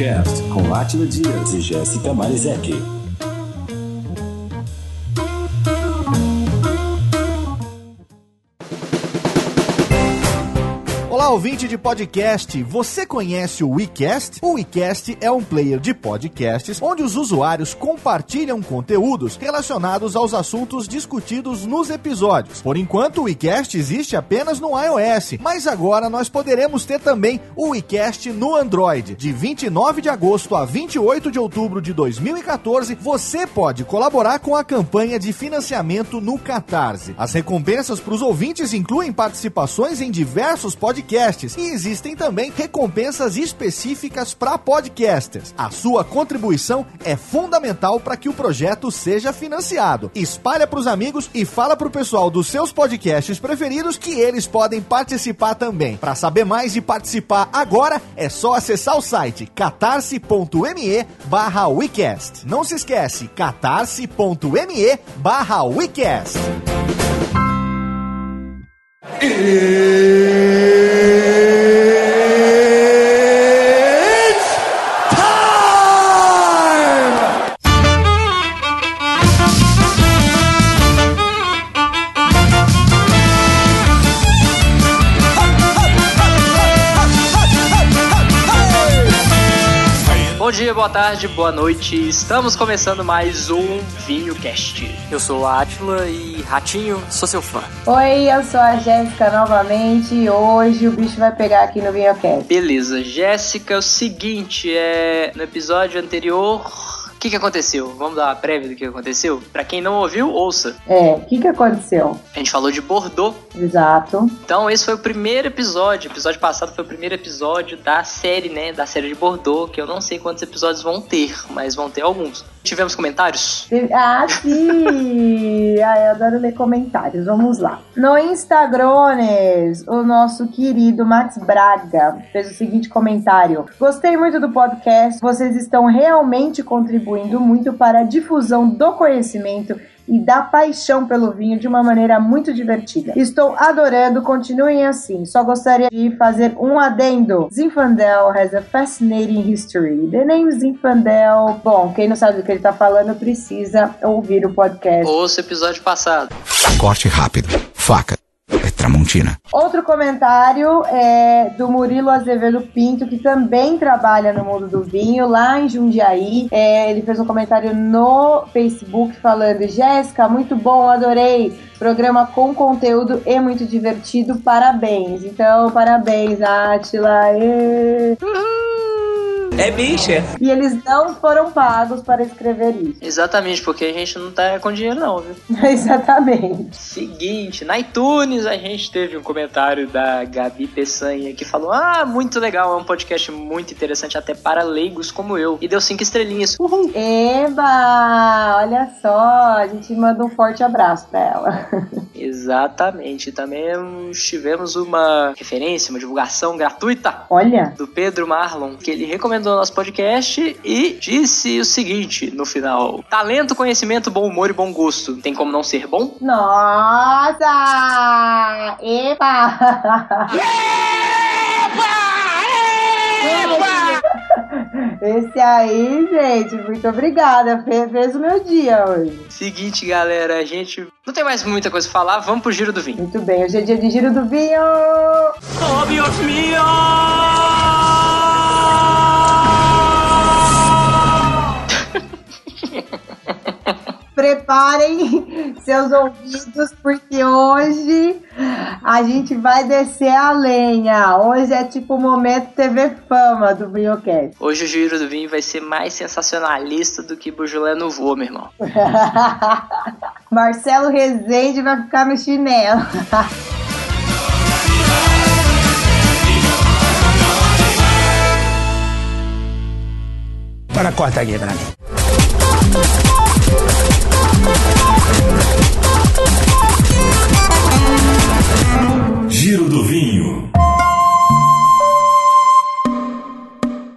WeCast com Átila Dias e Jéssica Marizek. Ouvinte de podcast. Você conhece o WeCast? O WeCast é um player de podcasts onde os usuários compartilham conteúdos relacionados aos assuntos discutidos nos episódios. Por enquanto, o WeCast existe apenas no iOS, mas agora nós poderemos ter também o WeCast no Android. De 29 de agosto a 28 de outubro de 2014, você pode colaborar com a campanha de financiamento no Catarse. As recompensas para os ouvintes incluem participações em diversos podcasts e existem também recompensas específicas para podcasters. A sua contribuição é fundamental para que o projeto seja financiado. Espalha para os amigos e fala para o pessoal dos seus podcasts preferidos que eles podem participar também. Para saber mais e participar agora, é só acessar o site catarse.me barra WeCast. Não se esquece, catarse.me barra WeCast. Bom dia, boa tarde, boa noite. Estamos começando mais um Vinho Cast. Eu sou o Átila e Ratinho, sou seu fã. Oi, eu sou a Jéssica novamente e hoje o bicho vai pegar aqui no Vinhocast. Beleza, Jéssica, é o seguinte, é no episódio anterior, o que, que aconteceu? Vamos dar uma prévia do que aconteceu? Pra quem não ouviu, ouça. É, o que que aconteceu? A gente falou de Bordeaux. Exato. Então, esse foi o primeiro episódio. O episódio passado foi o primeiro episódio da série, né? Da série de Bordeaux, que eu não sei quantos episódios vão ter, mas vão ter alguns. Tivemos comentários? Ah, sim! ah, eu adoro ler comentários. Vamos lá. No Instagrames, o nosso querido Max Braga fez o seguinte comentário: Gostei muito do podcast. Vocês estão realmente contribuindo muito para a difusão do conhecimento e da paixão pelo vinho de uma maneira muito divertida. Estou adorando, continuem assim. Só gostaria de fazer um adendo. Zinfandel has a fascinating history. The name Zinfandel. Bom, quem não sabe do que ele tá falando precisa ouvir o podcast. Ouça o episódio passado. Corte rápido. Faca. Tramontina. Outro comentário é do Murilo Azevedo Pinto, que também trabalha no mundo do vinho, lá em Jundiaí. É, ele fez um comentário no Facebook falando: Jéssica, muito bom, adorei. Programa com conteúdo e muito divertido, parabéns. Então, parabéns, Atila. Ê. É bicha. E eles não foram pagos para escrever isso. Exatamente, porque a gente não tá com dinheiro não, viu? Exatamente. Seguinte, na iTunes a gente teve um comentário da Gabi Peçanha que falou: Ah, muito legal, é um podcast muito interessante até para leigos como eu. E deu cinco estrelinhas. Uhul! Eba! Olha só, a gente manda um forte abraço para ela. Exatamente. Também tivemos uma referência, uma divulgação gratuita Olha. do Pedro Marlon, que ele recomendou nosso podcast e disse o seguinte no final: Talento, conhecimento, bom humor e bom gosto. Tem como não ser bom? Nossa! Epa! Esse aí, gente, muito obrigada. Fe- Fez o meu dia hoje. Seguinte, galera, a gente não tem mais muita coisa pra falar, vamos pro giro do vinho. Muito bem, hoje é dia de giro do vinho. Oh, Deus mío! Preparem seus ouvidos, porque hoje a gente vai descer a lenha. Hoje é tipo o momento TV Fama do Vinhocast. Hoje o giro do vinho vai ser mais sensacionalista do que Bujulé no voo, meu irmão. Marcelo Rezende vai ficar no chinelo. Para corta aqui pra mim.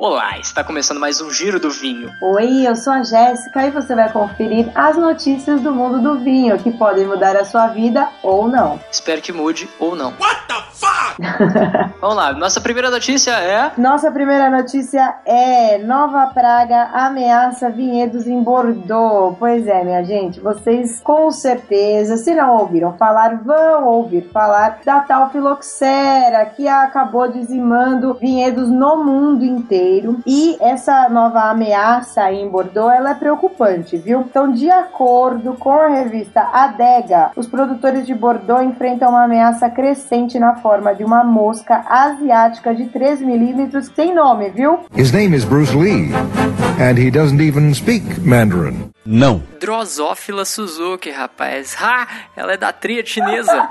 Olá, está começando mais um giro do vinho. Oi, eu sou a Jéssica e você vai conferir as notícias do mundo do vinho que podem mudar a sua vida ou não. Espero que mude ou não. Vamos lá, nossa primeira notícia é. Nossa primeira notícia é nova praga ameaça vinhedos em Bordeaux. Pois é, minha gente, vocês com certeza, se não ouviram falar, vão ouvir falar da tal filoxera que acabou dizimando vinhedos no mundo inteiro. E essa nova ameaça em Bordeaux, ela é preocupante, viu? Então, de acordo com a revista Adega, os produtores de Bordeaux enfrentam uma ameaça crescente na forma de uma mosca asiática de 3 milímetros sem nome, viu? His name is Bruce Lee, and he doesn't even speak Mandarin. Não. Drosófila Suzuki, rapaz. Ha! Ela é da tríade chinesa.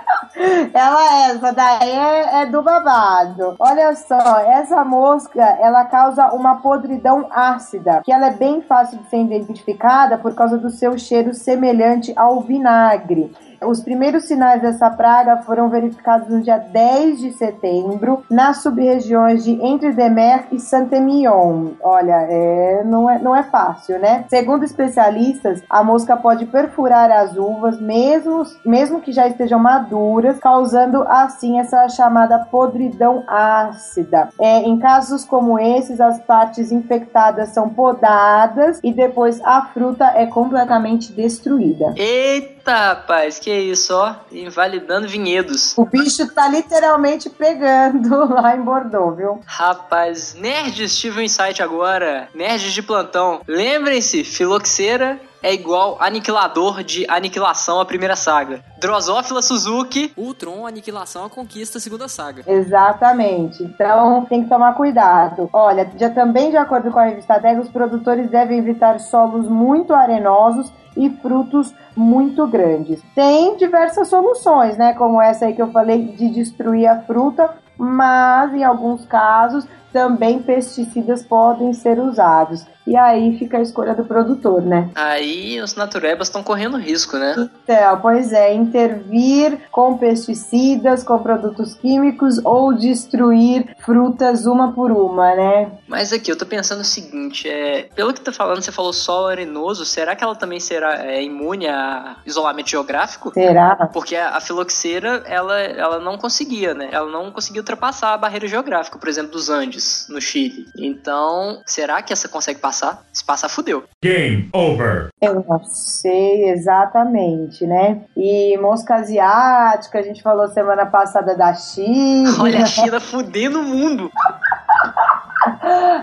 Ela, essa daí é, é do babado. Olha só, essa mosca, ela causa uma podridão ácida, que ela é bem fácil de ser identificada por causa do seu cheiro semelhante ao vinagre. Os primeiros sinais dessa praga foram verificados no dia 10 de setembro, nas sub-regiões de Entre-Demer e Saint-Emilion. Olha, é, não, é, não é fácil, né? Segundo especialistas, a mosca pode perfurar as uvas, mesmo, mesmo que já estejam maduras, causando assim essa chamada podridão ácida. É, em casos como esses, as partes infectadas são podadas e depois a fruta é completamente destruída. Eita, rapaz, que isso, ó. Invalidando vinhedos. O bicho tá literalmente pegando lá em Bordeaux, viu? Rapaz, nerds, tive um insight agora. Nerds de plantão. Lembrem-se, filoxera é igual aniquilador de aniquilação a primeira saga. Drosófila Suzuki. Ultron, Aniquilação, a Conquista, a segunda saga. Exatamente. Então tem que tomar cuidado. Olha, já também de acordo com a revista Dega, os produtores devem evitar solos muito arenosos e frutos muito grandes. Tem diversas soluções, né? Como essa aí que eu falei de destruir a fruta, mas em alguns casos também pesticidas podem ser usados. E aí fica a escolha do produtor, né? Aí os naturebas estão correndo risco, né? Então, pois é, intervir com pesticidas, com produtos químicos ou destruir frutas uma por uma, né? Mas aqui, eu tô pensando o seguinte, é, pelo que tá falando, você falou solo arenoso, será que ela também será é, imune a isolamento geográfico? Será? Porque a, a filoxera, ela, ela não conseguia, né? Ela não conseguia ultrapassar a barreira geográfica, por exemplo, dos Andes, no Chile. Então, será que essa consegue passar? Se passar, fudeu. Game over. Eu não sei exatamente, né? E mosca asiática, a gente falou semana passada da China. Olha a China fudendo o mundo.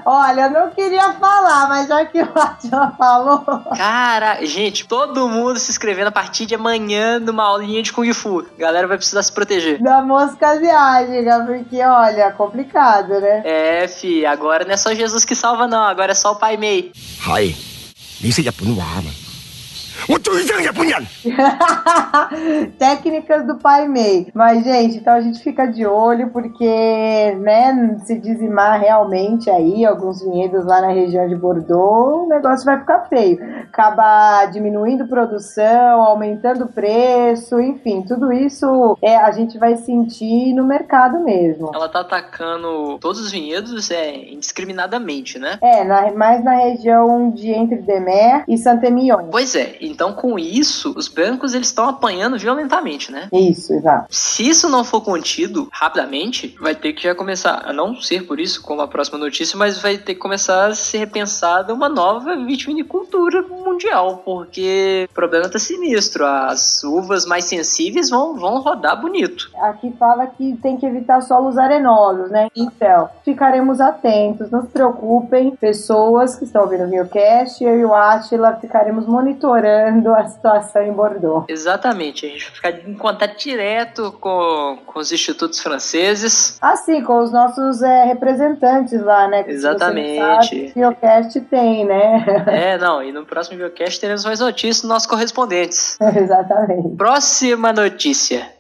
Olha, eu não queria falar, mas já que o Atila falou. Cara, gente, todo mundo se inscrevendo a partir de amanhã numa aulinha de Kung Fu. A galera vai precisar se proteger. Da mosca asiática, porque olha, é complicado, né? É, fi, agora não é só Jesus que salva, não, agora é só o Pai Mei. Hi. 你識日本話嘛？Técnicas do pai Mei. Mas, gente, então a gente fica de olho, porque, né, se dizimar realmente aí alguns vinhedos lá na região de Bordeaux, o negócio vai ficar feio. Acaba diminuindo produção, aumentando preço, enfim, tudo isso é, a gente vai sentir no mercado mesmo. Ela tá atacando todos os vinhedos é, indiscriminadamente, né? É, na, mais na região de Entre Demer e Santemion. Pois é, e então com isso, os brancos eles estão apanhando violentamente, né? Isso, exato. Se isso não for contido rapidamente, vai ter que já começar, a não ser por isso, como a próxima notícia, mas vai ter que começar a ser repensada uma nova vitivinicultura mundial, porque o problema tá sinistro. As uvas mais sensíveis vão, vão rodar bonito. Aqui fala que tem que evitar solos arenosos, né? Então, ficaremos atentos, não se preocupem, pessoas que estão ouvindo o Viocast, eu e o Atila ficaremos monitorando a situação em Bordeaux. Exatamente, a gente vai ficar em contato direto com, com os institutos franceses. Assim, com os nossos é, representantes lá, né? que Exatamente. o Viocast tem, né? É, não, e no próximo videocast teremos mais notícias dos nossos correspondentes. Exatamente. Próxima notícia.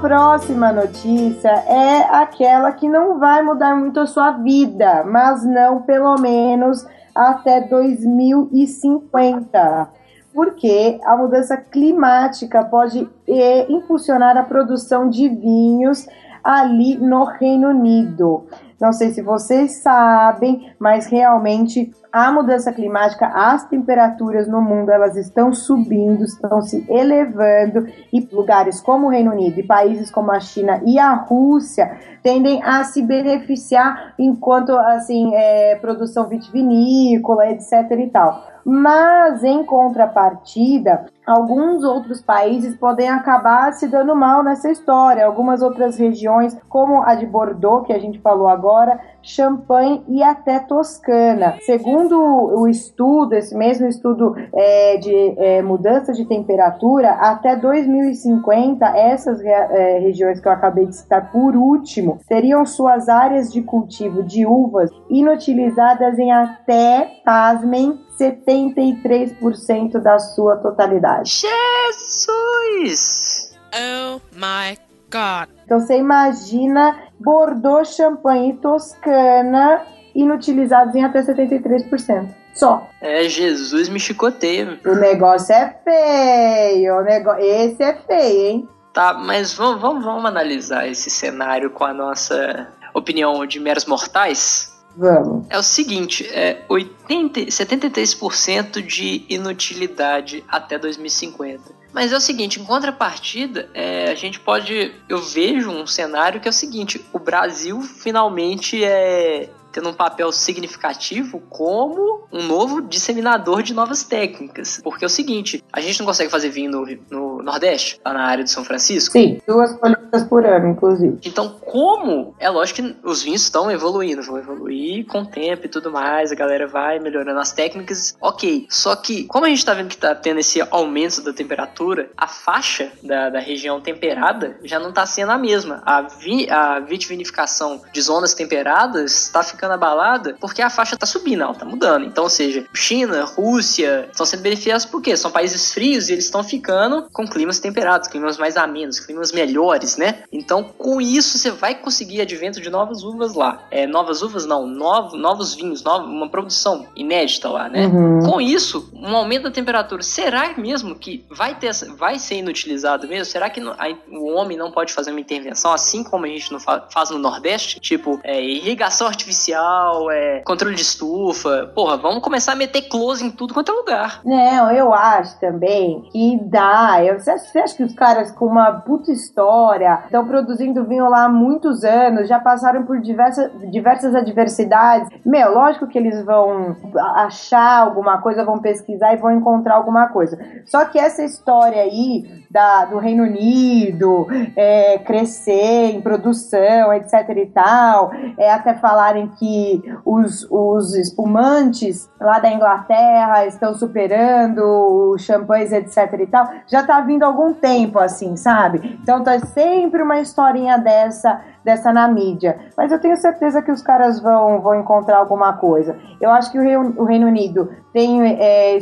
Próxima notícia é aquela que não vai mudar muito a sua vida, mas não pelo menos até 2050. Porque a mudança climática pode eh, impulsionar a produção de vinhos ali no Reino Unido. Não sei se vocês sabem, mas realmente a mudança climática, as temperaturas no mundo elas estão subindo, estão se elevando e lugares como o Reino Unido e países como a China e a Rússia tendem a se beneficiar enquanto assim é, produção vitivinícola, etc. e tal. Mas em contrapartida, alguns outros países podem acabar se dando mal nessa história. Algumas outras regiões, como a de Bordeaux, que a gente falou agora, Champagne e até Toscana. Segundo o estudo, esse mesmo estudo é, de é, mudança de temperatura, até 2050, essas é, regiões que eu acabei de citar por último, teriam suas áreas de cultivo de uvas inutilizadas em até, pasmem, 73% da sua totalidade. Jesus! Oh my god. Então você imagina Bordeaux, Champagne e Toscana inutilizados em até 73%. Só. É, Jesus me chicoteia. O negócio é feio. O negócio... Esse é feio, hein? Tá, mas vamos, vamos, vamos analisar esse cenário com a nossa opinião de meros mortais? Vamos. É o seguinte, é 80, 73% de inutilidade até 2050. Mas é o seguinte, em contrapartida, é, a gente pode. Eu vejo um cenário que é o seguinte: o Brasil finalmente é tendo um papel significativo como um novo disseminador de novas técnicas. Porque é o seguinte, a gente não consegue fazer vinho no, no Nordeste, lá na área de São Francisco. Sim, duas colheitas por ano, inclusive. Então, como? É lógico que os vinhos estão evoluindo, vão evoluir com o tempo e tudo mais, a galera vai melhorando as técnicas, ok. Só que, como a gente tá vendo que tá tendo esse aumento da temperatura, a faixa da, da região temperada já não tá sendo a mesma. A, vi, a vitivinificação de zonas temperadas está ficando abalada porque a faixa tá subindo, ela tá mudando. Então, ou seja, China, Rússia estão sendo beneficiados porque são países frios e eles estão ficando com climas temperados, climas mais amenos, climas melhores, né? Então, com isso, você vai conseguir advento de novas uvas lá. É, novas uvas não, novo, novos vinhos, nova, uma produção inédita lá, né? Uhum. Com isso, um aumento da temperatura, será mesmo que vai, ter, vai ser inutilizado mesmo? Será que o homem não pode fazer uma intervenção assim como a gente não fa- faz no Nordeste? Tipo, é, irrigação artificial, é, controle de estufa. Porra, vamos começar a meter close em tudo quanto é lugar. Não, eu acho também que dá. Eu, você, acha, que os caras com uma puta história estão produzindo vinho lá há muitos anos, já passaram por diversas, diversas adversidades? Meu, lógico que eles vão achar alguma coisa, vão pesquisar e vão encontrar alguma coisa. Só que essa história aí da, do Reino Unido é, crescer em produção, etc e tal, é, até falarem que os, os espumantes lá da Inglaterra estão superando os champanhes, etc e tal, já tá vindo há algum tempo, assim, sabe? Então tá sempre uma historinha dessa dessa na mídia. Mas eu tenho certeza que os caras vão, vão encontrar alguma coisa. Eu acho que o Reino, o Reino Unido tem é,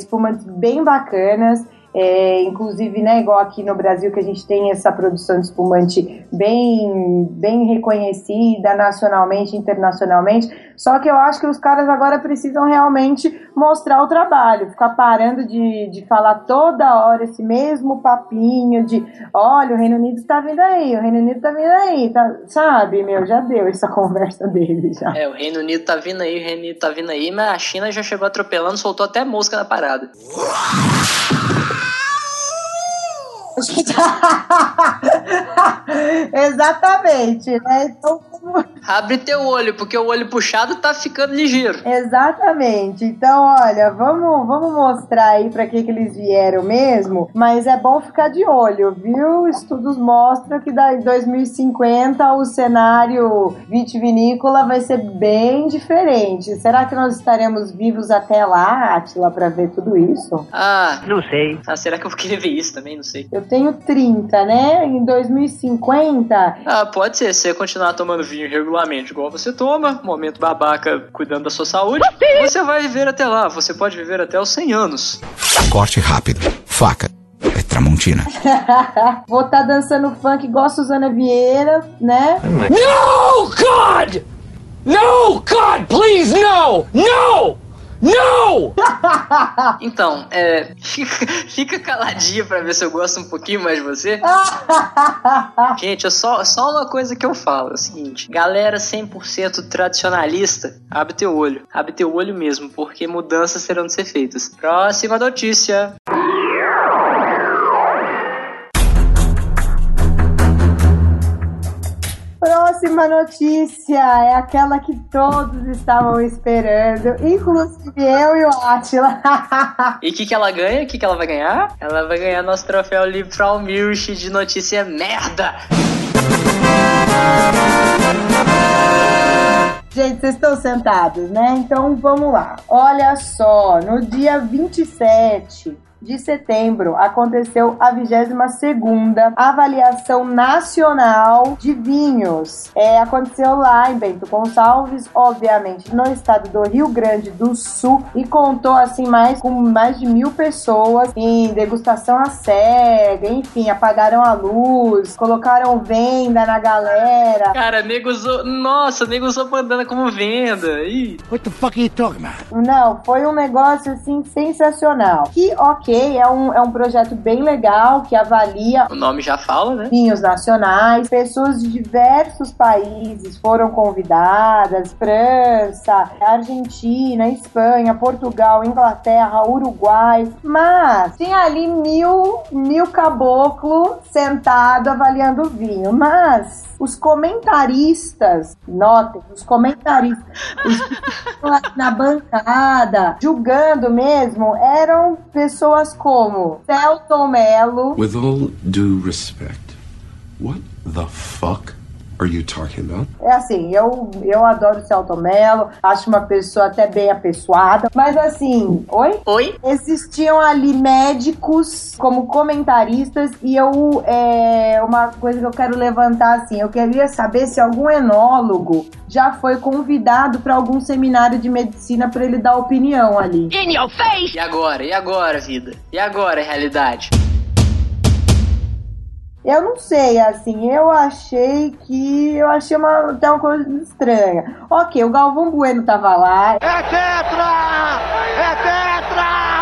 bem bacanas. É, inclusive, né, igual aqui no Brasil, que a gente tem essa produção de espumante bem, bem reconhecida nacionalmente, internacionalmente. Só que eu acho que os caras agora precisam realmente mostrar o trabalho, ficar parando de, de falar toda hora esse mesmo papinho de olha, o Reino Unido tá vindo aí, o Reino Unido tá vindo aí, tá, sabe, meu, já deu essa conversa dele já. É, o Reino Unido tá vindo aí, o Reino Unido tá vindo aí, mas a China já chegou atropelando, soltou até mosca na parada. Exatamente, né? Então, Abre teu olho, porque o olho puxado tá ficando ligeiro. Exatamente. Então, olha, vamos, vamos mostrar aí para que, que eles vieram mesmo, mas é bom ficar de olho, viu? Estudos mostram que daí 2050 o cenário vitivinícola vai ser bem diferente. Será que nós estaremos vivos até lá, Atila, para ver tudo isso? Ah, não sei. Ah, será que eu vou querer ver isso também? Não sei. Eu tenho 30, né? Em 2050, Ah, pode ser. Se você continuar tomando vinho regularmente, igual você toma, momento babaca cuidando da sua saúde, você vai viver até lá. Você pode viver até os 100 anos. Corte rápido. Faca. É Tramontina. vou estar dançando funk igual a Suzana Vieira, né? No, God! No, God, please, no! No! No! Então, é. Fica, fica caladinha pra ver se eu gosto um pouquinho mais de você. Gente, é só, só uma coisa que eu falo: é o seguinte, galera 100% tradicionalista, abre teu olho. Abre teu olho mesmo, porque mudanças terão de ser feitas. Próxima notícia. Próxima notícia é aquela que todos estavam esperando, inclusive eu e o Atila. E o que, que ela ganha? O que, que ela vai ganhar? Ela vai ganhar nosso troféu Livrão Milch de notícia merda. Gente, vocês estão sentados, né? Então vamos lá. Olha só, no dia 27 de setembro aconteceu a 22ª avaliação nacional de vinhos. É, aconteceu lá em Bento Gonçalves, obviamente no estado do Rio Grande do Sul e contou assim mais com mais de mil pessoas em degustação à cega, enfim, apagaram a luz, colocaram venda na galera. Cara, nego usou. Nossa, nego usou bandana como venda. Ih. What the fuck are you talking about? Não, foi um negócio assim sensacional. Que, ok, é um, é um projeto bem legal que avalia O nome já fala, né? vinhos nacionais. Pessoas de diversos países foram convidadas: França, Argentina, Espanha, Portugal, Inglaterra, Uruguai. Mas tinha ali mil, mil caboclo sentado avaliando o vinho. Mas os comentaristas, notem, os comentaristas, os na bancada, julgando mesmo, eram pessoas como Celton Mello, With all due respect, what the fuck are you talking about? É assim, eu, eu adoro o Celton Mello, acho uma pessoa até bem apessoada, mas assim, oi? Oi? Existiam ali médicos como comentaristas e eu, é, uma coisa que eu quero levantar assim, eu queria saber se algum enólogo já foi convidado para algum seminário de medicina para ele dar opinião ali. E agora? E agora, vida? E agora, realidade? Eu não sei, assim, eu achei que. Eu achei uma, até uma coisa estranha. Ok, o Galvão Bueno tava lá. É tetra! É tetra!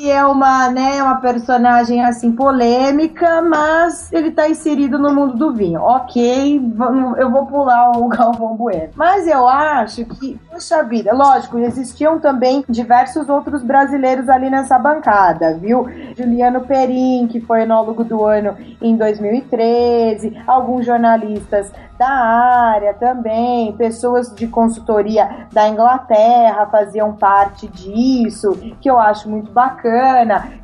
E é uma, né, uma personagem assim polêmica, mas ele tá inserido no mundo do vinho. Ok, vamos- eu vou pular o Galvão Bueno. Mas eu acho que, poxa vida, lógico, existiam também diversos outros brasileiros ali nessa bancada, viu? Juliano Perim, que foi enólogo do ano em 2013, alguns jornalistas da área também, pessoas de consultoria da Inglaterra faziam parte disso, que eu acho muito bacana,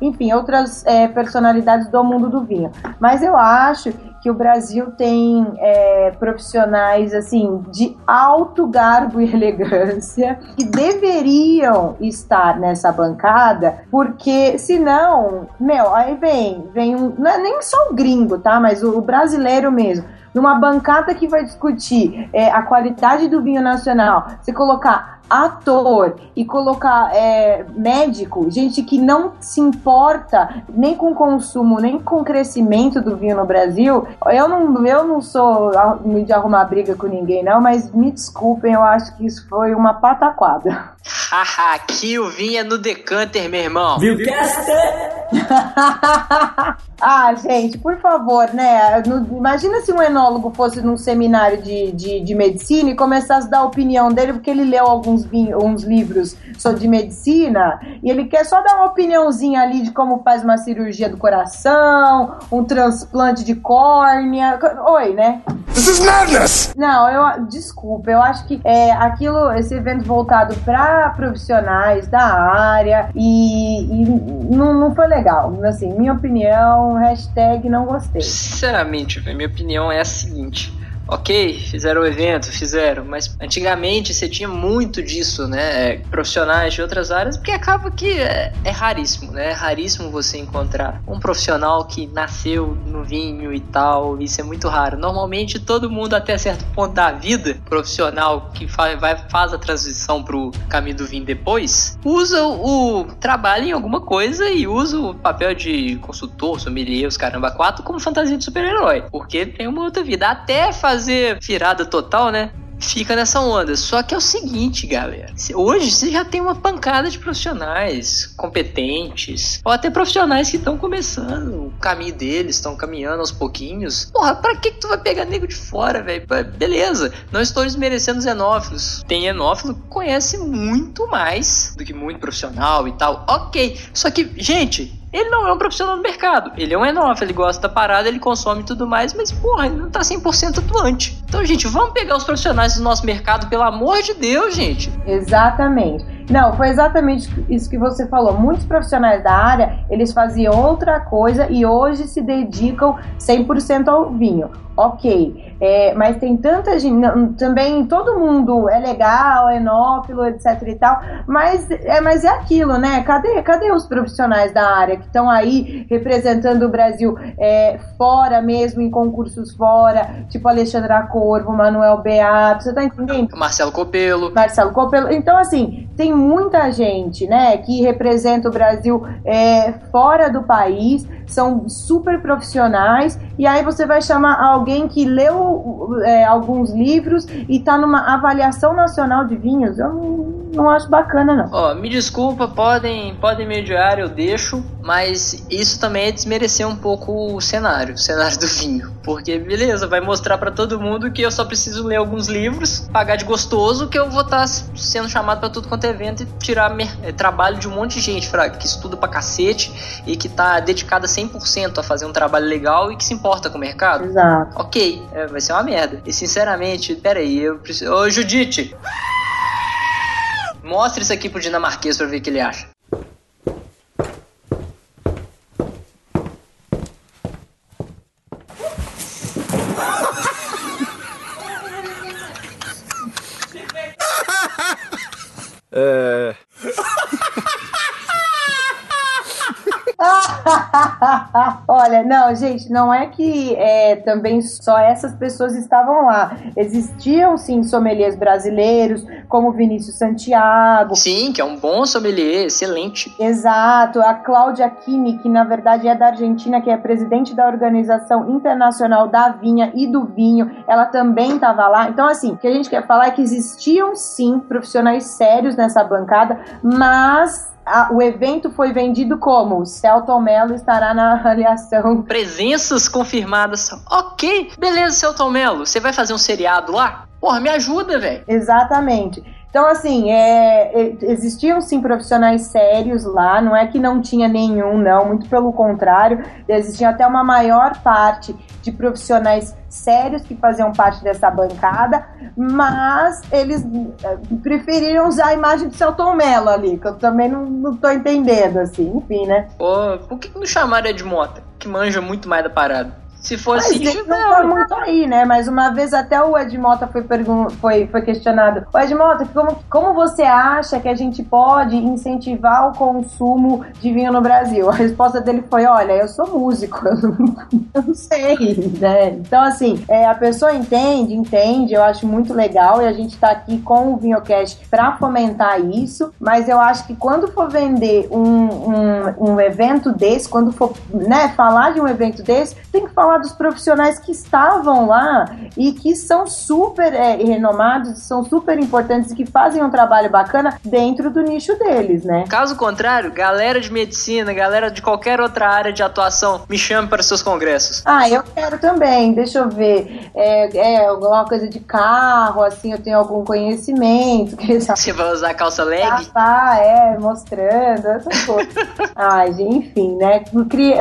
enfim, outras é, personalidades do mundo do vinho. Mas eu acho que o Brasil tem é, profissionais assim de alto garbo e elegância que deveriam estar nessa bancada, porque senão, meu, aí vem, vem um, não é nem só o gringo, tá? Mas o, o brasileiro mesmo numa bancada que vai discutir é, a qualidade do vinho nacional, você colocar ator e colocar é, médico, gente que não se importa nem com o consumo, nem com o crescimento do vinho no Brasil, eu não, eu não sou de arrumar briga com ninguém, não, mas me desculpem, eu acho que isso foi uma pataquada. Haha, aqui o vinho é no decanter, meu irmão. ah, gente, por favor, né? Imagina se um enólogo fosse num seminário de, de, de medicina e começasse a dar a opinião dele, porque ele leu alguns vi- uns livros sobre de medicina e ele quer só dar uma opiniãozinha ali de como faz uma cirurgia do coração, um transplante de córnea. Oi, né? This is madness! Não, eu desculpa, eu acho que é aquilo, esse evento voltado para profissionais da área e, e não, não foi legal. Assim, minha opinião, hashtag não gostei. Sinceramente, minha opinião é a seguinte. Ok, fizeram o evento, fizeram, mas antigamente você tinha muito disso, né? é, Profissionais de outras áreas, porque acaba que é, é raríssimo, né? É raríssimo você encontrar um profissional que nasceu no vinho e tal, isso é muito raro. Normalmente todo mundo, até certo ponto da vida, profissional que fa vai, faz a transição pro caminho do vinho depois, usa o, o trabalho em alguma coisa e usa o papel de consultor, sommelier, os caramba quatro, como fantasia de super-herói, porque tem uma outra vida. Até fazer virada total, né? fica nessa onda. Só que é o seguinte, galera. Hoje você já tem uma pancada de profissionais competentes, ou até profissionais que estão começando o caminho deles, estão caminhando aos pouquinhos. Porra, pra que, que tu vai pegar nego de fora, velho? Beleza, não estou desmerecendo os enófilos. Tem enófilo que conhece muito mais do que muito profissional e tal. Ok. Só que, gente, ele não é um profissional do mercado. Ele é um enófilo, ele gosta da parada, ele consome tudo mais, mas, porra, ele não tá 100% atuante. Então, gente, vamos pegar os profissionais do nosso mercado, pelo amor de Deus, gente. Exatamente. Não, foi exatamente isso que você falou. Muitos profissionais da área, eles faziam outra coisa e hoje se dedicam 100% ao vinho. Ok, é, mas tem tanta gente, também todo mundo é legal, é enófilo, etc e tal, mas é, mas é aquilo, né? Cadê, cadê os profissionais da área que estão aí representando o Brasil é, fora mesmo, em concursos fora, tipo Alexandra Corvo, Manuel Beato, você tá entendendo? Marcelo Copelo. Marcelo Copelo. Então, assim, tem muita gente, né, que representa o Brasil é, fora do país, são super profissionais, e aí você vai chamar alguém que leu é, alguns livros e está numa avaliação nacional de vinhos. Eu não, não acho bacana, não. Ó, me desculpa, podem, podem mediar, eu deixo, mas isso também é desmerecer um pouco o cenário, o cenário do vinho. Porque, beleza, vai mostrar para todo mundo que eu só preciso ler alguns livros, pagar de gostoso, que eu vou estar tá sendo chamado para tudo quanto é evento e tirar é, trabalho de um monte de gente, fraga, que estuda pra cacete e que tá dedicada 100% a fazer um trabalho legal e que se importa com o mercado. Exato. Ok, é, vai ser uma merda. E sinceramente, peraí, eu preciso. Ô, Judite! Mostra isso aqui pro dinamarquês pra ver o que ele acha. É. Olha, não, gente, não é que é, também só essas pessoas estavam lá. Existiam sim sommeliers brasileiros, como Vinícius Santiago. Sim, que é um bom sommelier, excelente. Exato. A Cláudia Kimi, que na verdade é da Argentina, que é presidente da Organização Internacional da Vinha e do Vinho, ela também estava lá. Então, assim, o que a gente quer falar é que existiam sim profissionais sérios nessa bancada, mas a, o evento foi vendido como Celton Mello estará na avaliação. Presenças confirmadas. Ok, beleza, Celton Mello. Você vai fazer um seriado lá? Porra, me ajuda, velho. Exatamente. Então, assim, é, é, existiam sim profissionais sérios lá, não é que não tinha nenhum, não, muito pelo contrário, existia até uma maior parte de profissionais sérios que faziam parte dessa bancada, mas eles é, preferiram usar a imagem de Celton Mello ali, que eu também não, não tô entendendo, assim, enfim, né? Por que não chamaram Ed Mota, que manja muito mais da parada? Se fosse Mas ele não tá muito aí, né? Mas uma vez até o Ed Mota foi, foi, foi questionado. O Ed Mota, como, como você acha que a gente pode incentivar o consumo de vinho no Brasil? A resposta dele foi, olha, eu sou músico, eu não, eu não sei, né? Então, assim, é, a pessoa entende, entende, eu acho muito legal e a gente tá aqui com o Vinhocast pra fomentar isso, mas eu acho que quando for vender um, um, um evento desse, quando for né, falar de um evento desse, tem que falar dos profissionais que estavam lá e que são super é, renomados, são super importantes e que fazem um trabalho bacana dentro do nicho deles, né? Caso contrário, galera de medicina, galera de qualquer outra área de atuação, me chame para seus congressos. Ah, eu quero também, deixa eu ver. É, é alguma coisa de carro, assim, eu tenho algum conhecimento. Você vai usar calça leg? Ah, é, mostrando, essas coisas. Ai, enfim, né?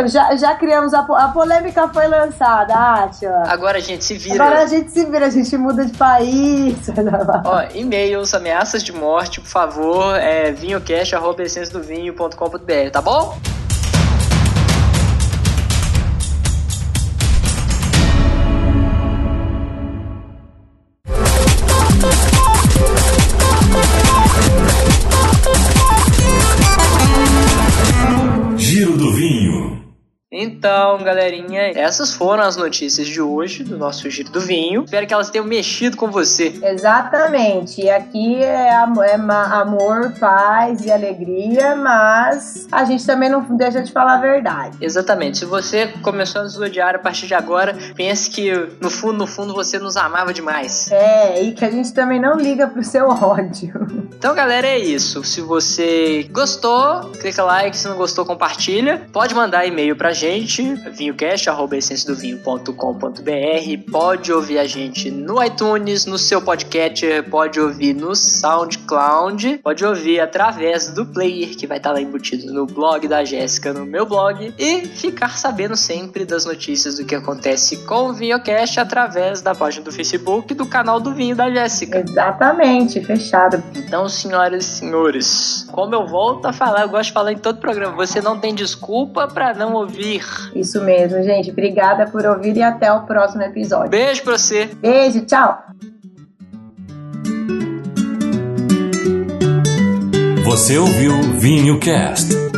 Já, já criamos a, a polêmica foi lançada Átila. Agora a gente se vira. Agora a gente se vira, a gente muda de país. Ó, e-mails, ameaças de morte, por favor, é vinhocast.com.br, tá bom? Então, galerinha, essas foram as notícias de hoje do nosso Giro do Vinho. Espero que elas tenham mexido com você. Exatamente. E aqui é, é amor, paz e alegria, mas a gente também não deixa de falar a verdade. Exatamente. Se você começou a sua diária a partir de agora, pense que no fundo, no fundo, você nos amava demais. É, e que a gente também não liga pro seu ódio. Então, galera, é isso. Se você gostou, clica like. Se não gostou, compartilha. Pode mandar e-mail pra gente, vinhocast.com.br. Pode ouvir a gente no iTunes, no seu podcast, pode ouvir no SoundCloud, pode ouvir através do player que vai estar lá embutido no blog da Jéssica, no meu blog, e ficar sabendo sempre das notícias do que acontece com o Vinhocast através da página do Facebook do canal do Vinho da Jéssica. Exatamente, fechado. Então, senhoras e senhores, como eu volto a falar, eu gosto de falar em todo programa, você não tem desculpa pra não ouvir. Isso mesmo, gente. Obrigada por ouvir e até o próximo episódio. Beijo pra você. Beijo, tchau. Você ouviu Vinho Cast.